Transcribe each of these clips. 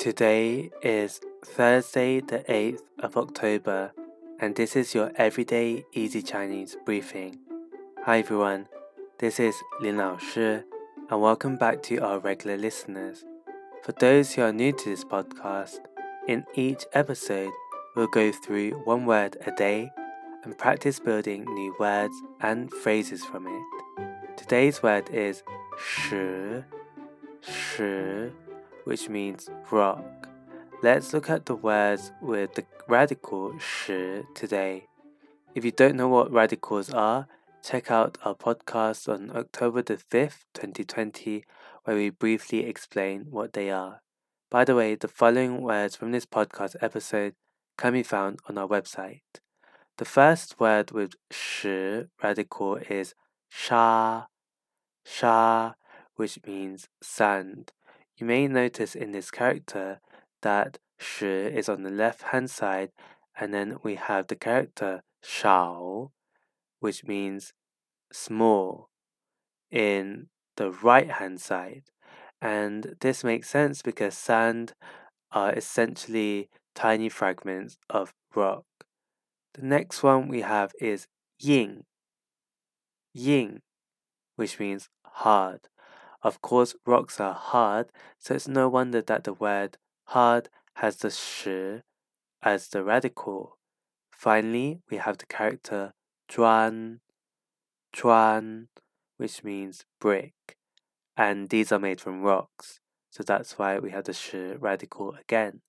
Today is Thursday, the 8th of October, and this is your everyday easy Chinese briefing. Hi everyone, this is Lin Lao Shi, and welcome back to our regular listeners. For those who are new to this podcast, in each episode, we'll go through one word a day and practice building new words and phrases from it. Today's word is 石,石 which means rock. Let's look at the words with the radical shi today. If you don't know what radicals are, check out our podcast on October the 5th, 2020, where we briefly explain what they are. By the way, the following words from this podcast episode can be found on our website. The first word with shi radical is sha, sha, which means sand. You may notice in this character that shi is on the left hand side, and then we have the character shao, which means small, in the right hand side. And this makes sense because sand are essentially tiny fragments of rock. The next one we have is ying, ying, which means hard. Of course, rocks are hard, so it's no wonder that the word hard has the shi as the radical. Finally, we have the character zhuan, zhuan, which means brick, and these are made from rocks, so that's why we have the shi radical again.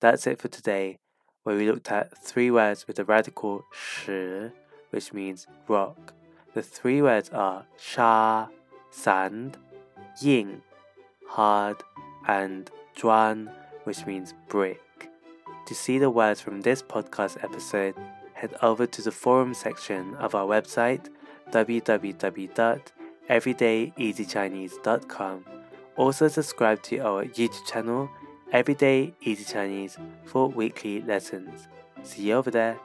That's it for today, where we looked at three words with the radical shi, which means rock. The three words are sha, sand, ying, hard, and zhuan, which means brick. To see the words from this podcast episode, head over to the forum section of our website www.everydayeasychinese.com. Also, subscribe to our YouTube channel, Everyday Easy Chinese, for weekly lessons. See you over there.